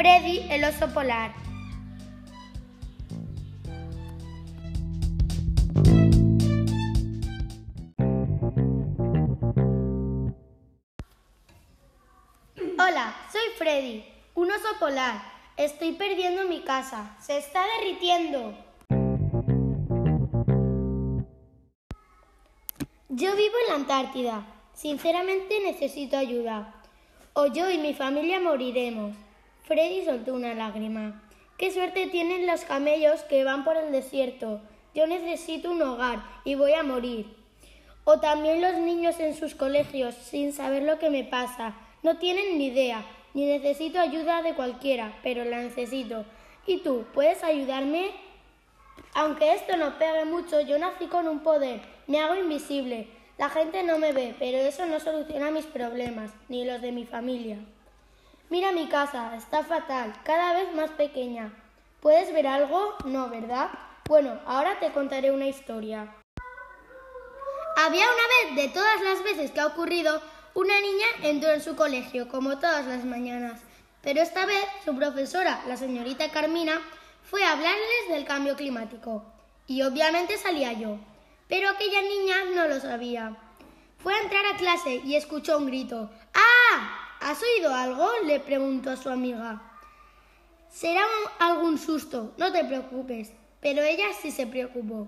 Freddy el oso polar. Hola, soy Freddy, un oso polar. Estoy perdiendo mi casa. Se está derritiendo. Yo vivo en la Antártida. Sinceramente necesito ayuda. O yo y mi familia moriremos. Freddy soltó una lágrima. Qué suerte tienen los camellos que van por el desierto. Yo necesito un hogar y voy a morir. O también los niños en sus colegios, sin saber lo que me pasa. No tienen ni idea, ni necesito ayuda de cualquiera, pero la necesito. ¿Y tú, puedes ayudarme? Aunque esto no pegue mucho, yo nací con un poder, me hago invisible. La gente no me ve, pero eso no soluciona mis problemas, ni los de mi familia. Mira mi casa, está fatal, cada vez más pequeña. ¿Puedes ver algo? No, ¿verdad? Bueno, ahora te contaré una historia. Había una vez, de todas las veces que ha ocurrido, una niña entró en su colegio, como todas las mañanas, pero esta vez su profesora, la señorita Carmina, fue a hablarles del cambio climático. Y obviamente salía yo, pero aquella niña no lo sabía. Fue a entrar a clase y escuchó un grito. ¡Ah! ¿Has oído algo? le preguntó a su amiga. Será algún susto, no te preocupes. Pero ella sí se preocupó.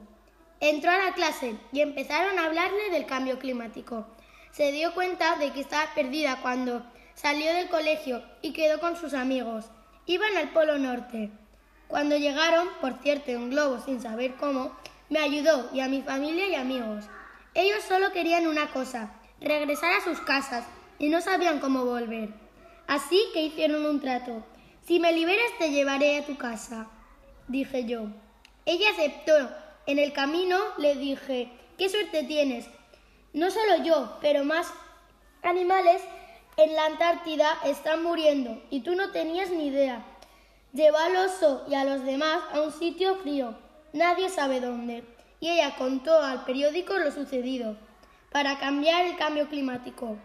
Entró a la clase y empezaron a hablarle del cambio climático se dio cuenta de que estaba perdida cuando salió del colegio y quedó con sus amigos. Iban al Polo Norte. Cuando llegaron, por cierto, en globo sin saber cómo, me ayudó y a mi familia y amigos. Ellos solo querían una cosa, regresar a sus casas, y no sabían cómo volver. Así que hicieron un trato. Si me liberas te llevaré a tu casa, dije yo. Ella aceptó. En el camino le dije, qué suerte tienes, no solo yo, pero más animales en la Antártida están muriendo y tú no tenías ni idea. Llevó al oso y a los demás a un sitio frío, nadie sabe dónde, y ella contó al periódico lo sucedido, para cambiar el cambio climático.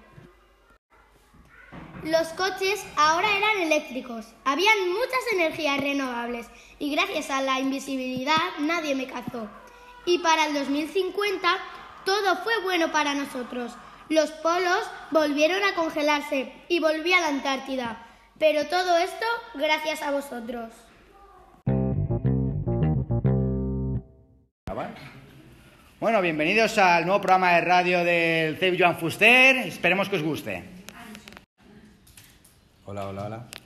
Los coches ahora eran eléctricos, habían muchas energías renovables y gracias a la invisibilidad nadie me cazó. Y para el 2050 todo fue bueno para nosotros. Los polos volvieron a congelarse y volví a la Antártida. Pero todo esto gracias a vosotros. Bueno, bienvenidos al nuevo programa de radio del CEP Joan Fuster. Esperemos que os guste. Hola, hola, hola.